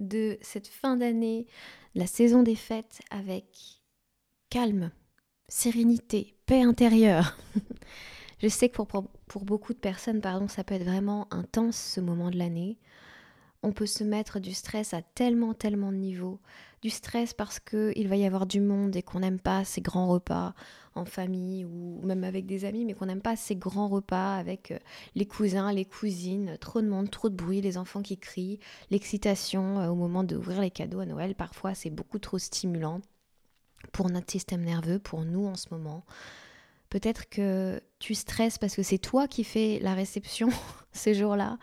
de cette fin d'année, la saison des fêtes avec calme, sérénité, paix intérieure. Je sais que pour, beaucoup de personnes, pardon, ça peut être vraiment intense ce moment de l'année on peut se mettre du stress à tellement, tellement de niveaux. Du stress parce qu'il va y avoir du monde et qu'on n'aime pas ces grands repas en famille ou même avec des amis, mais qu'on n'aime pas ces grands repas avec euh, les cousins, les cousines, trop de monde, trop de bruit, les enfants qui crient, l'excitation euh, au moment d'ouvrir les cadeaux à Noël. Parfois, c'est beaucoup trop stimulant pour notre système nerveux, pour nous en ce moment. Peut-être que tu stresses parce que c'est toi qui fais la réception ces jours-là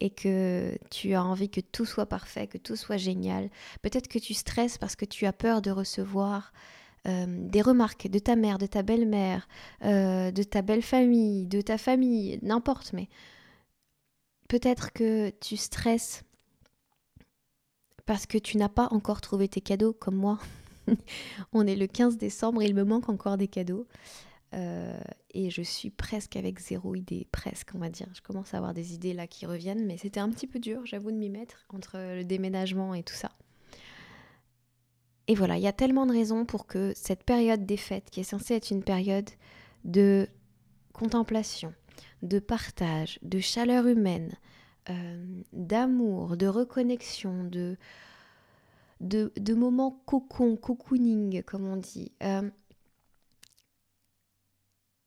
et que tu as envie que tout soit parfait, que tout soit génial. Peut-être que tu stresses parce que tu as peur de recevoir euh, des remarques de ta mère, de ta belle-mère, euh, de ta belle-famille, de ta famille, n'importe, mais peut-être que tu stresses parce que tu n'as pas encore trouvé tes cadeaux comme moi. On est le 15 décembre, il me manque encore des cadeaux. Euh, et je suis presque avec zéro idée, presque on va dire. Je commence à avoir des idées là qui reviennent, mais c'était un petit peu dur, j'avoue, de m'y mettre entre le déménagement et tout ça. Et voilà, il y a tellement de raisons pour que cette période des fêtes, qui est censée être une période de contemplation, de partage, de chaleur humaine, euh, d'amour, de reconnexion, de, de, moments cocon, cocooning, comme on dit, euh,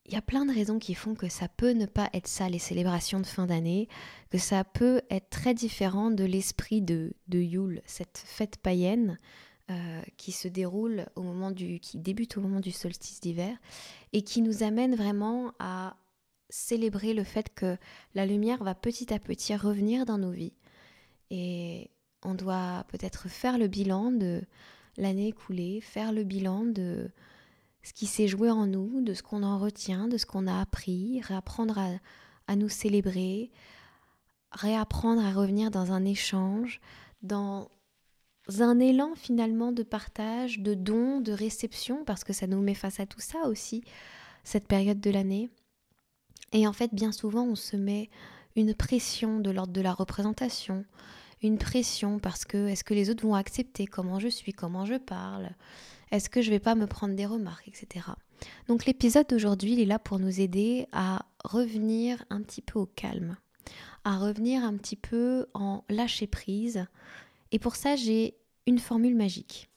il y a plein de raisons qui font que ça peut ne pas être ça, les célébrations de fin d'année, que ça peut être très différent de l'esprit de, de Yule, cette fête païenne euh, qui se déroule au moment du, qui débute au moment du solstice d'hiver et qui nous amène vraiment à célébrer le fait que la lumière va petit à petit revenir dans nos vies. Et on doit peut-être faire le bilan de l'année écoulée, faire le bilan de ce qui s'est joué en nous, de ce qu'on en retient, de ce qu'on a appris, réapprendre à, nous célébrer, réapprendre à revenir dans un échange, dans un élan finalement de partage, de don, de réception, parce que ça nous met face à tout ça aussi, cette période de l'année. Et en fait, bien souvent, on se met une pression de l'ordre de la représentation, une pression parce que est-ce que les autres vont accepter comment je suis, comment je parle, est-ce que je vais pas me prendre des remarques, etc. Donc l'épisode d'aujourd'hui, il est là pour nous aider à revenir un petit peu au calme, à revenir un petit peu en lâcher prise. Et pour ça, j'ai une formule magique.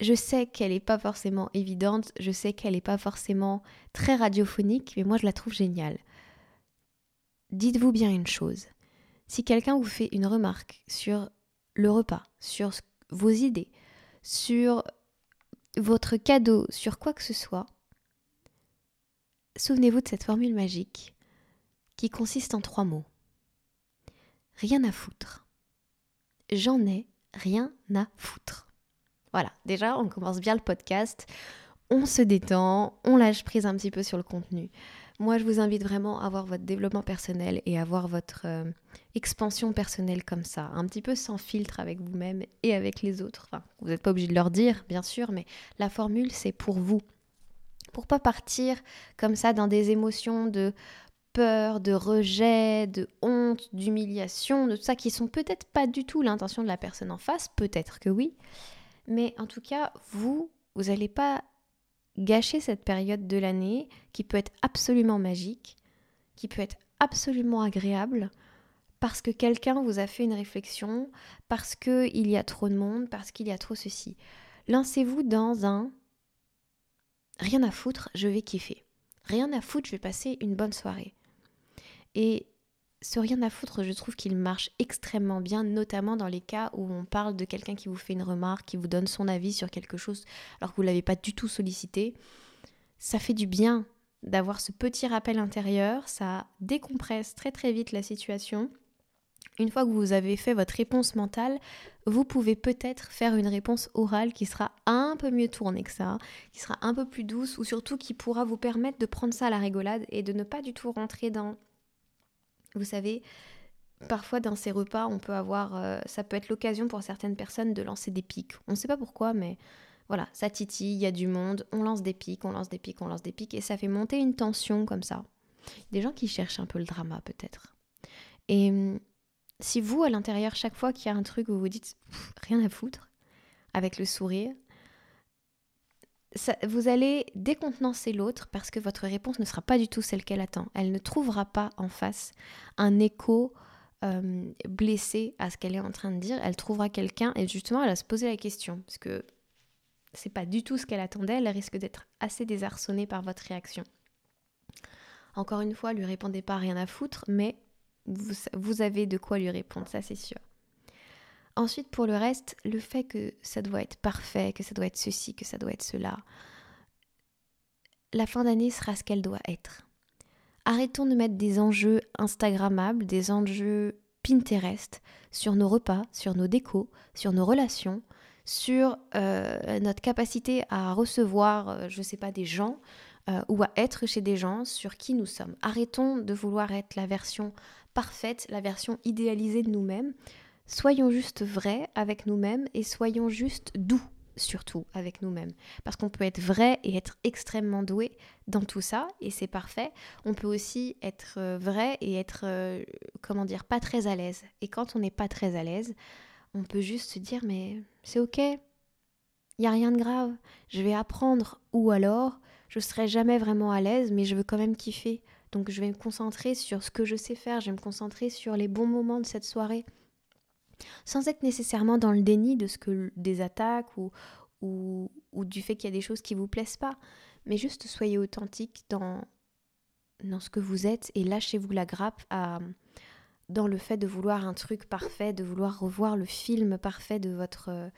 Je sais qu'elle n'est pas forcément évidente, je sais qu'elle n'est pas forcément très radiophonique, mais moi je la trouve géniale. Dites-vous bien une chose. Si quelqu'un vous fait une remarque sur le repas, sur ce vos idées, sur votre cadeau, sur quoi que ce soit, souvenez-vous de cette formule magique qui consiste en trois mots. Rien à foutre. J'en ai rien à foutre. Voilà, déjà on commence bien le podcast, on se détend, on lâche prise un petit peu sur le contenu. Moi, je vous invite vraiment à avoir votre développement personnel et à avoir votre euh, expansion personnelle comme ça, un petit peu sans filtre avec vous-même et avec les autres. vous n'êtes pas obligé de leur dire, bien sûr, mais la formule, c'est pour vous. Pour pas partir comme ça dans des émotions de peur, de rejet, de honte, d'humiliation, de tout ça qui sont peut-être pas du tout l'intention de la personne en face, peut-être que oui, mais en tout cas, vous, vous n'allez pas gâcher cette période de l'année qui peut être absolument magique, qui peut être absolument agréable, parce que quelqu'un vous a fait une réflexion, parce qu'il y a trop de monde, parce qu'il y a trop ceci. Lancez-vous dans un rien à foutre, je vais kiffer. Rien à foutre, je vais passer une bonne soirée. Et ce rien à foutre, je trouve qu'il marche extrêmement bien, notamment dans les cas où on parle de quelqu'un qui vous fait une remarque, qui vous donne son avis sur quelque chose alors que vous ne l'avez pas du tout sollicité. Ça fait du bien d'avoir ce petit rappel intérieur, ça décompresse très très vite la situation une fois que vous avez fait votre réponse mentale, vous pouvez peut-être faire une réponse orale qui sera un peu mieux tournée que ça, qui sera un peu plus douce ou surtout qui pourra vous permettre de prendre ça à la rigolade et de ne pas du tout rentrer dans... Vous savez, parfois dans ces repas, on peut avoir... Euh, ça peut être l'occasion pour certaines personnes de lancer des pics. On ne sait pas pourquoi, mais voilà, ça titille, il y a du monde, on lance des pics, on lance des pics, on lance des pics et ça fait monter une tension comme ça. Des gens qui cherchent un peu le drama peut-être. Et hum, si vous, à l'intérieur, chaque fois qu'il y a un truc, vous vous dites rien à foutre, avec le sourire, vous allez décontenancer l'autre parce que votre réponse ne sera pas du tout celle qu'elle attend. Elle ne trouvera pas en face un écho euh, blessé à ce qu'elle est en train de dire. Elle trouvera quelqu'un et justement, elle va se poser la question parce que c'est pas du tout ce qu'elle attendait. Elle risque d'être assez désarçonnée par votre réaction. Encore une fois, lui répondez pas rien à foutre, mais vous, avez de quoi lui répondre, ça c'est sûr. Ensuite, pour le reste, le fait que ça doit être parfait, que ça doit être ceci, que ça doit être cela, la fin d'année sera ce qu'elle doit être. Arrêtons de mettre des enjeux Instagrammables, des enjeux Pinterest sur nos repas, sur nos décos, sur nos relations, sur euh, notre capacité à recevoir, euh, je ne sais pas, des gens euh, ou à être chez des gens sur qui nous sommes. Arrêtons de vouloir être la version parfaite, la version idéalisée de nous-mêmes. Soyons juste vrais avec nous-mêmes et soyons juste doux surtout avec nous-mêmes. Parce qu'on peut être vrai et être extrêmement doué dans tout ça, et c'est parfait. On peut aussi être euh, vrai et être, euh, comment dire, pas très à l'aise. Et quand on n'est pas très à l'aise, on peut juste se dire, mais c'est ok, il n'y a rien de grave, je vais apprendre, ou alors, je serai jamais vraiment à l'aise, mais je veux quand même kiffer. Donc je vais me concentrer sur ce que je sais faire, je vais me concentrer sur les bons moments de cette soirée. Sans être nécessairement dans le déni de ce que des attaques ou, ou, du fait qu'il y a des choses qui vous plaisent pas, mais juste soyez authentique dans, dans ce que vous êtes et lâchez-vous la grappe à, dans le fait de vouloir un truc parfait, de vouloir revoir le film parfait de votre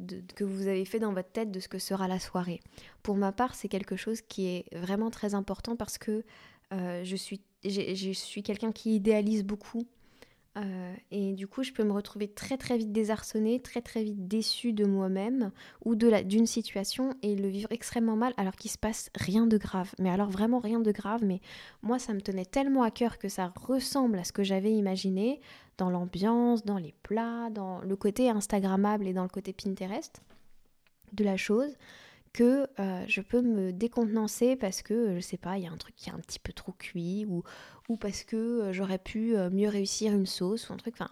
de, que vous avez fait dans votre tête de ce que sera la soirée. Pour ma part, c'est quelque chose qui est vraiment très important parce que euh, je suis, je suis quelqu'un qui idéalise beaucoup. Euh, et du coup, je peux me retrouver très très vite désarçonnée, très très vite déçue de moi-même ou de d'une situation et le vivre extrêmement mal alors qu'il se passe rien de grave. Mais alors vraiment rien de grave, mais moi ça me tenait tellement à cœur que ça ressemble à ce que j'avais imaginé dans l'ambiance, dans les plats, dans le côté Instagrammable et dans le côté Pinterest de la chose que euh, je peux me décontenancer parce que, je sais pas, il y a un truc qui est un petit peu trop cuit ou, ou parce que euh, j'aurais pu euh, mieux réussir une sauce ou un truc. Enfin,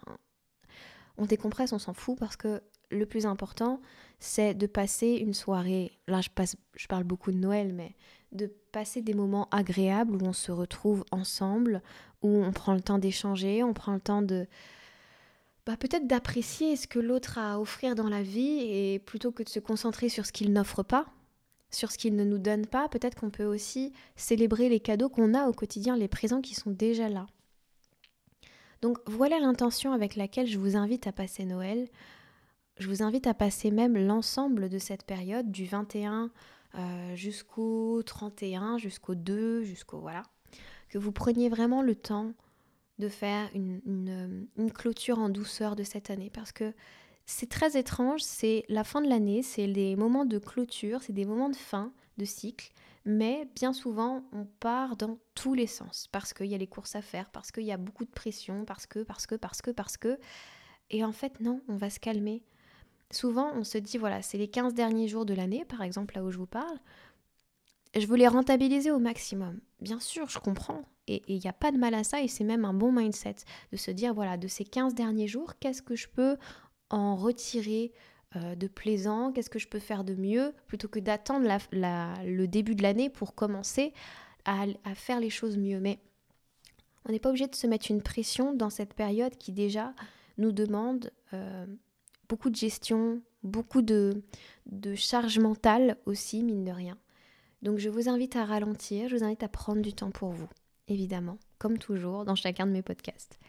on décompresse, on s'en fout parce que le plus important, c'est de passer une soirée. Là, je, passe, je parle beaucoup de Noël, mais de passer des moments agréables où on se retrouve ensemble, où on prend le temps d'échanger, on prend le temps de, bah, peut-être d'apprécier ce que l'autre a à offrir dans la vie et plutôt que de se concentrer sur ce qu'il n'offre pas, sur ce qu'il ne nous donne pas, peut-être qu'on peut aussi célébrer les cadeaux qu'on a au quotidien, les présents qui sont déjà là. Donc voilà l'intention avec laquelle je vous invite à passer Noël. Je vous invite à passer même l'ensemble de cette période du 21 euh, jusqu'au 31, jusqu'au 2, jusqu'au voilà. Que vous preniez vraiment le temps de faire une, clôture en douceur de cette année parce que c'est très étrange, c'est la fin de l'année, c'est des moments de clôture, c'est des moments de fin de cycle, mais bien souvent on part dans tous les sens parce qu'il y a les courses à faire, parce qu'il y a beaucoup de pression, parce que, parce que, parce que, parce que. Et en fait, non, on va se calmer. Souvent, on se dit, voilà, c'est les 15 derniers jours de l'année, par exemple, là où je vous parle, je veux les rentabiliser au maximum. Bien sûr, je comprends, et il n'y a pas de mal à ça, et c'est même un bon mindset de se dire, voilà, de ces 15 derniers jours, qu'est-ce que je peux en retirer euh, de plaisant, qu'est-ce que je peux faire de mieux, plutôt que d'attendre le début de l'année pour commencer à, faire les choses mieux. Mais On n'est pas obligé de se mettre une pression dans cette période qui déjà nous demande euh, beaucoup de gestion, beaucoup de, de charge mentale aussi, mine de rien. Donc je vous invite à ralentir, je vous invite à prendre du temps pour vous, évidemment, comme toujours dans chacun de mes podcasts.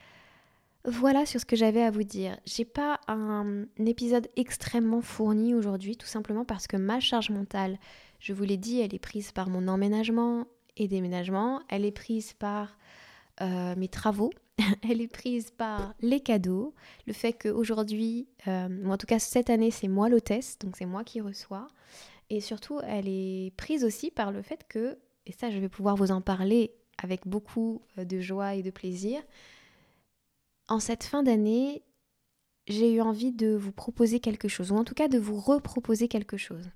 Voilà sur ce que j'avais à vous dire. J'ai pas un épisode extrêmement fourni aujourd'hui, tout simplement parce que ma charge mentale, je vous l'ai dit, elle est prise par mon emménagement et déménagement, elle est prise par euh, mes travaux, elle est prise par les cadeaux, le fait qu'aujourd'hui, euh, en tout cas cette année, c'est moi l'hôtesse, donc c'est moi qui reçois. Et surtout, elle est prise aussi par le fait que, et ça je vais pouvoir vous en parler avec beaucoup euh, de joie et de plaisir, en cette fin d'année, j'ai eu envie de vous proposer quelque chose, ou en tout cas de vous reproposer quelque chose.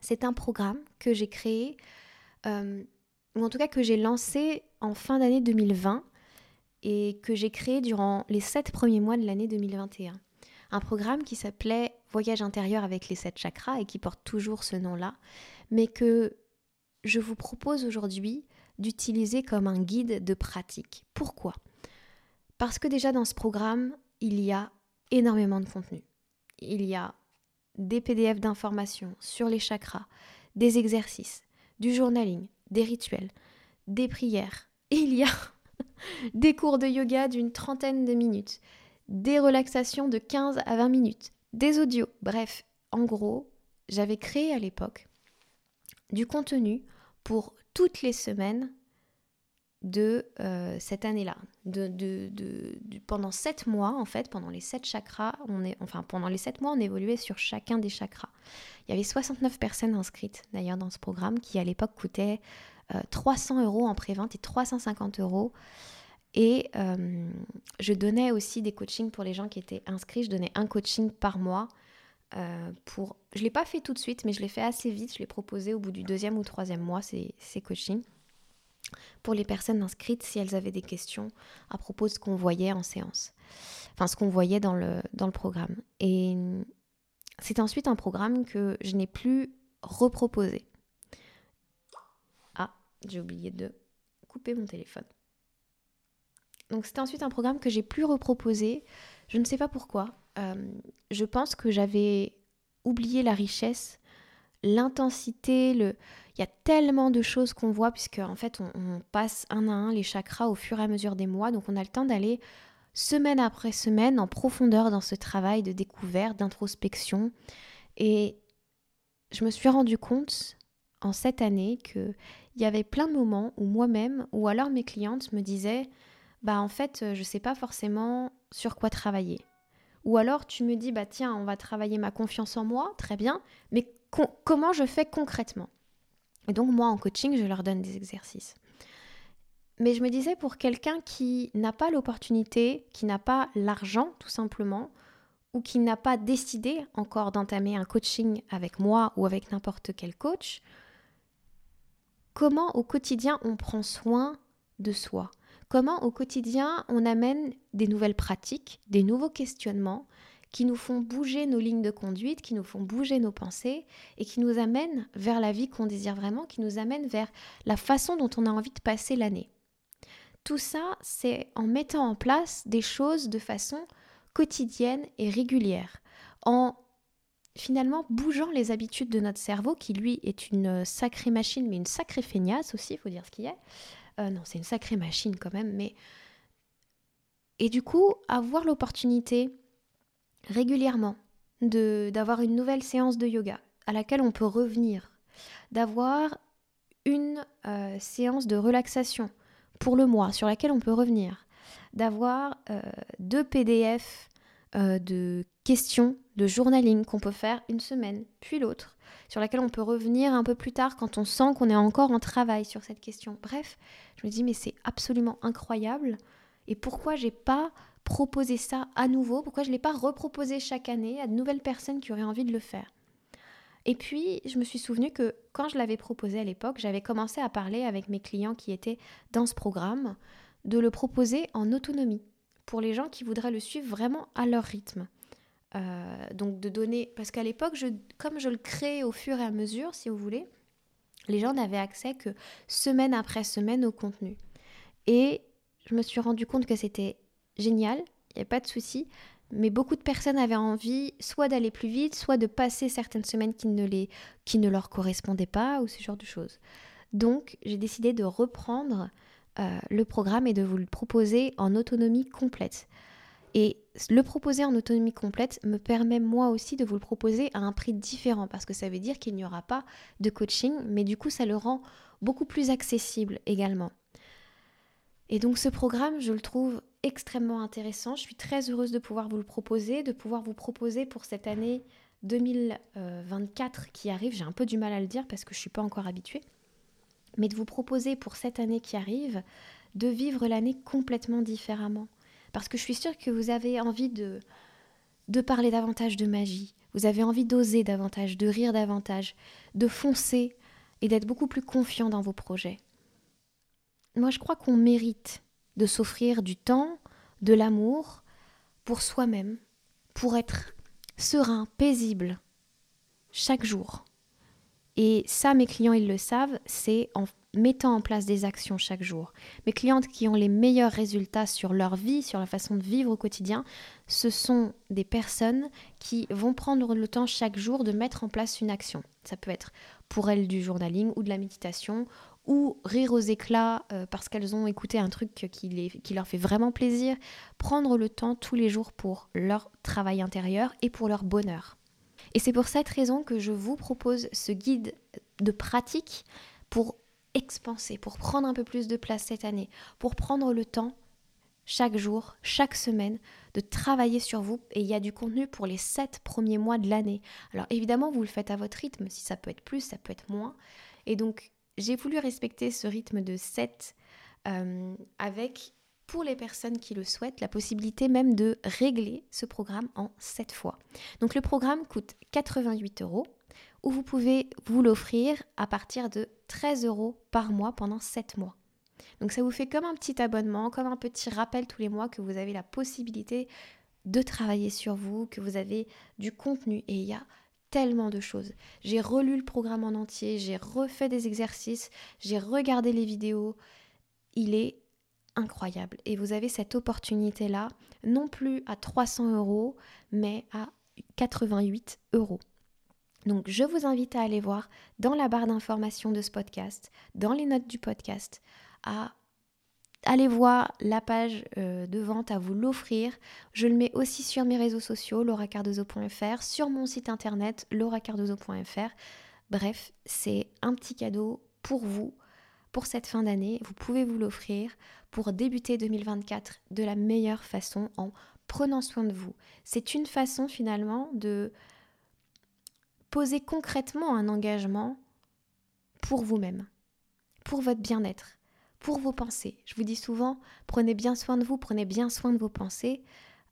C'est un programme que j'ai créé, euh, ou en tout cas que j'ai lancé en fin d'année 2020 et que j'ai créé durant les sept premiers mois de l'année 2021. Un programme qui s'appelait Voyage intérieur avec les sept chakras et qui porte toujours ce nom-là, mais que je vous propose aujourd'hui d'utiliser comme un guide de pratique. Pourquoi? Parce que déjà dans ce programme, il y a énormément de contenu. Il y a des PDF d'informations sur les chakras, des exercices, du journaling, des rituels, des prières. Il y a des cours de yoga d'une trentaine de minutes, des relaxations de 15 à 20 minutes, des audios. Bref, en gros, j'avais créé à l'époque du contenu pour toutes les semaines de euh, cette année-là. Pendant sept mois, en fait, pendant les sept chakras, on est, mois, on évoluait sur chacun des chakras. Il y avait 69 personnes inscrites d'ailleurs dans ce programme qui à l'époque coûtait 300 euh, euros en pré-vente et 350 euros. Et euh, je donnais aussi des coachings pour les gens qui étaient inscrits. Je donnais un coaching par mois. Pour... Je ne l'ai pas fait tout de suite, mais je l'ai fait assez vite. Je l'ai proposé au bout du deuxième ou troisième mois, ces, ces coachings pour les personnes inscrites si elles avaient des questions à propos de ce qu'on voyait en séance, enfin ce qu'on voyait dans le, dans le programme. Et c'est ensuite un programme que je n'ai plus reproposé. Ah, j'ai oublié de couper mon téléphone. Donc c'est ensuite un programme que j'ai plus reproposé. Je ne sais pas pourquoi. Euh, je pense que j'avais oublié la richesse, l'intensité, le il y a tellement de choses qu'on voit, puisque en fait, on, passe un à un les chakras au fur et à mesure des mois. Donc, on a le temps d'aller semaine après semaine en profondeur dans ce travail de découverte, d'introspection. Et je me suis rendu compte en cette année qu'il y avait plein de moments où moi-même, ou alors mes clientes me disaient Bah, en fait, je ne sais pas forcément sur quoi travailler. Ou alors tu me dis, bah tiens, on va travailler ma confiance en moi, très bien, mais comment je fais concrètement? Et donc moi, en coaching, je leur donne des exercices. Mais je me disais, pour quelqu'un qui n'a pas l'opportunité, qui n'a pas l'argent tout simplement, ou qui n'a pas décidé encore d'entamer un coaching avec moi ou avec n'importe quel coach, comment au quotidien on prend soin de soi? Comment au quotidien on amène des nouvelles pratiques, des nouveaux questionnements qui nous font bouger nos lignes de conduite, qui nous font bouger nos pensées et qui nous amènent vers la vie qu'on désire vraiment, qui nous amènent vers la façon dont on a envie de passer l'année. Tout ça, c'est en mettant en place des choses de façon quotidienne et régulière, en finalement bougeant les habitudes de notre cerveau, qui lui est une sacrée machine, mais une sacrée feignasse aussi, il faut dire ce qu'il est. Euh, non, c'est une sacrée machine quand même, mais... Et du coup, avoir l'opportunité régulièrement, d'avoir une nouvelle séance de yoga à laquelle on peut revenir, d'avoir une euh, séance de relaxation pour le mois sur laquelle on peut revenir, d'avoir euh, deux PDF euh, de questions de journaling qu'on peut faire une semaine, puis l'autre, sur laquelle on peut revenir un peu plus tard quand on sent qu'on est encore en travail sur cette question. Bref, je me dis mais c'est absolument incroyable. Et pourquoi j'ai pas proposer ça à nouveau? Pourquoi je l'ai pas reproposé chaque année à de nouvelles personnes qui auraient envie de le faire? Et puis, je me suis souvenu que quand je l'avais proposé à l'époque, j'avais commencé à parler avec mes clients qui étaient dans ce programme de le proposer en autonomie pour les gens qui voudraient le suivre vraiment à leur rythme. Euh, donc de donner, parce qu'à l'époque, je, comme je le crée au fur et à mesure, si vous voulez, les gens n'avaient accès que semaine après semaine au contenu. Et je me suis rendu compte que c'était génial, il n'y avait pas de souci, mais beaucoup de personnes avaient envie soit d'aller plus vite, soit de passer certaines semaines qui ne, les, qui ne leur correspondaient pas, ou ce genre de choses. Donc j'ai décidé de reprendre euh, le programme et de vous le proposer en autonomie complète. Et le proposer en autonomie complète me permet moi aussi de vous le proposer à un prix différent parce que ça veut dire qu'il n'y aura pas de coaching, mais du coup ça le rend beaucoup plus accessible également. Et donc ce programme, je le trouve extrêmement intéressant. Je suis très heureuse de pouvoir vous le proposer, de pouvoir vous proposer pour cette année 2024 qui arrive. J'ai un peu du mal à le dire parce que je ne suis pas encore habituée. Mais de vous proposer pour cette année qui arrive de vivre l'année complètement différemment. Parce que je suis sûre que vous avez envie de, de parler davantage de magie. Vous avez envie d'oser davantage, de rire davantage, de foncer et d'être beaucoup plus confiant dans vos projets. Moi, je crois qu'on mérite de s'offrir du temps, de l'amour pour soi-même, pour être serein, paisible, chaque jour. Et ça, mes clients, ils le savent, c'est en mettant en place des actions chaque jour. Mes clientes qui ont les meilleurs résultats sur leur vie, sur la façon de vivre au quotidien, ce sont des personnes qui vont prendre le temps chaque jour de mettre en place une action. Ça peut être pour elles du journaling ou de la méditation ou rire aux éclats euh, parce qu'elles ont écouté un truc qui, qui leur fait vraiment plaisir, prendre le temps tous les jours pour leur travail intérieur et pour leur bonheur. Et c'est pour cette raison que je vous propose ce guide de pratique pour expanser, pour prendre un peu plus de place cette année, pour prendre le temps chaque jour, chaque semaine, de travailler sur vous. Et il y a du contenu pour les sept premiers mois de l'année. Alors évidemment, vous le faites à votre rythme, si ça peut être plus, ça peut être moins. Et donc, j'ai voulu respecter ce rythme de 7 euh, avec, pour les personnes qui le souhaitent, la possibilité même de régler ce programme en 7 fois. Donc le programme coûte 88 euros ou vous pouvez vous l'offrir à partir de 13 euros par mois pendant 7 mois. Donc ça vous fait comme un petit abonnement, comme un petit rappel tous les mois que vous avez la possibilité de travailler sur vous, que vous avez du contenu et il y a tellement de choses. J'ai relu le programme en entier, j'ai refait des exercices, j'ai regardé les vidéos. Il est incroyable. Et vous avez cette opportunité-là, non plus à 300 euros, mais à 88 euros. Donc je vous invite à aller voir dans la barre d'information de ce podcast, dans les notes du podcast, à allez voir la page euh, de vente à vous l'offrir. Je le mets aussi sur mes réseaux sociaux, lauracardozo.fr, sur mon site internet, lauracardozo.fr. Bref, c'est un petit cadeau pour vous, pour cette fin d'année. Vous pouvez vous l'offrir pour débuter 2024 de la meilleure façon en prenant soin de vous. C'est une façon finalement de concrètement un engagement pour vous-même, pour votre bien-être pour vos pensées. Je vous dis souvent, prenez bien soin de vous, prenez bien soin de vos pensées.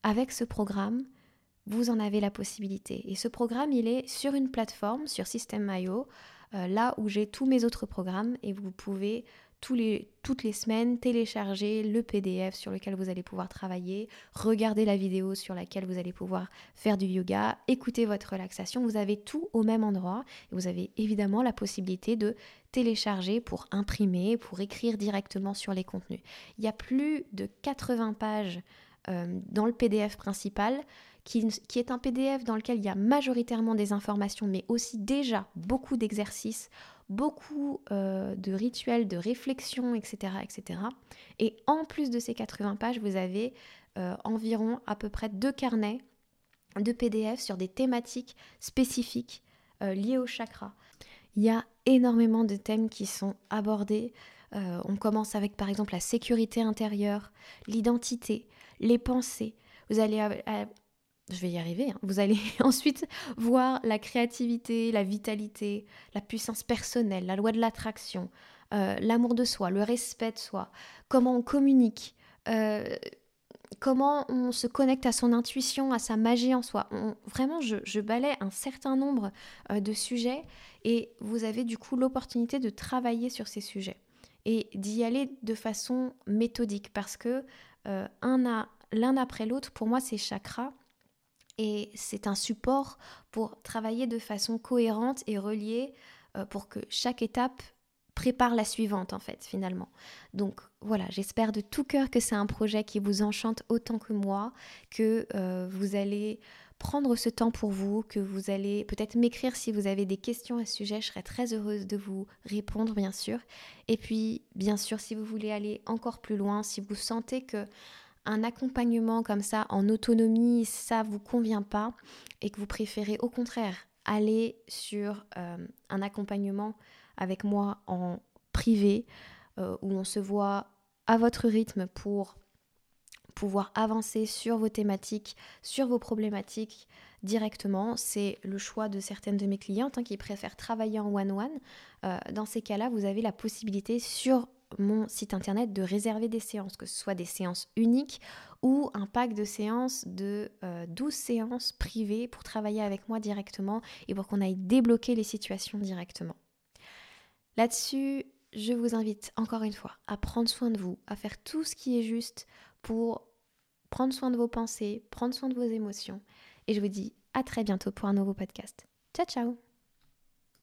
Avec ce programme, vous en avez la possibilité. Et ce programme, il est sur une plateforme, sur System.io, euh, là où j'ai tous mes autres programmes et vous pouvez les, toutes les semaines télécharger le PDF sur lequel vous allez pouvoir travailler, regarder la vidéo sur laquelle vous allez pouvoir faire du yoga, écouter votre relaxation. Vous avez tout au même endroit et vous avez évidemment la possibilité de télécharger pour imprimer, pour écrire directement sur les contenus. Il y a plus de 80 pages euh, dans le PDF principal qui, est un PDF dans lequel il y a majoritairement des informations, mais aussi déjà beaucoup d'exercices, beaucoup euh, de rituels, de réflexions, etc., etc. Et en plus de ces 80 pages, vous avez euh, environ à peu près deux carnets de PDF sur des thématiques spécifiques euh, liées au chakra. Il y a énormément de thèmes qui sont abordés. on commence avec par exemple la sécurité intérieure, l'identité, les pensées. Vous allez je vais y arriver, hein. vous allez ensuite voir la créativité, la vitalité, la puissance personnelle, la loi de l'attraction, euh, l'amour de soi, le respect de soi, comment on communique, euh, comment on se connecte à son intuition, à sa magie en soi. vraiment, je, je balais un certain nombre euh, de sujets et vous avez du coup l'opportunité de travailler sur ces sujets et d'y aller de façon méthodique parce que l'un après l'autre, pour moi, ces chakras, et c'est un support pour travailler de façon cohérente et reliée euh, pour que chaque étape prépare la suivante en fait finalement. Donc voilà, j'espère de tout cœur que c'est un projet qui vous enchante autant que moi, que euh, vous allez prendre ce temps pour vous, que vous allez peut-être m'écrire si vous avez des questions à ce sujet, je serai très heureuse de vous répondre bien sûr. Et puis bien sûr, si vous voulez aller encore plus loin, si vous sentez que un accompagnement comme ça en autonomie, ça vous convient pas et que vous préférez au contraire aller sur euh, un accompagnement avec moi en privé, euh, où on se voit à votre rythme pour pouvoir avancer sur vos thématiques, sur vos problématiques directement. C'est le choix de certaines de mes clientes hein, qui préfèrent travailler en one-one. Euh, dans ces cas-là, vous avez la possibilité sur mon site internet de réserver des séances, que ce soit des séances uniques ou un pack de séances de 12 euh, séances privées pour travailler avec moi directement et pour qu'on aille débloquer les situations directement. Là-dessus, je vous invite encore une fois à prendre soin de vous, à faire tout ce qui est juste pour prendre soin de vos pensées, prendre soin de vos émotions. Et je vous dis à très bientôt pour un nouveau podcast. Ciao ciao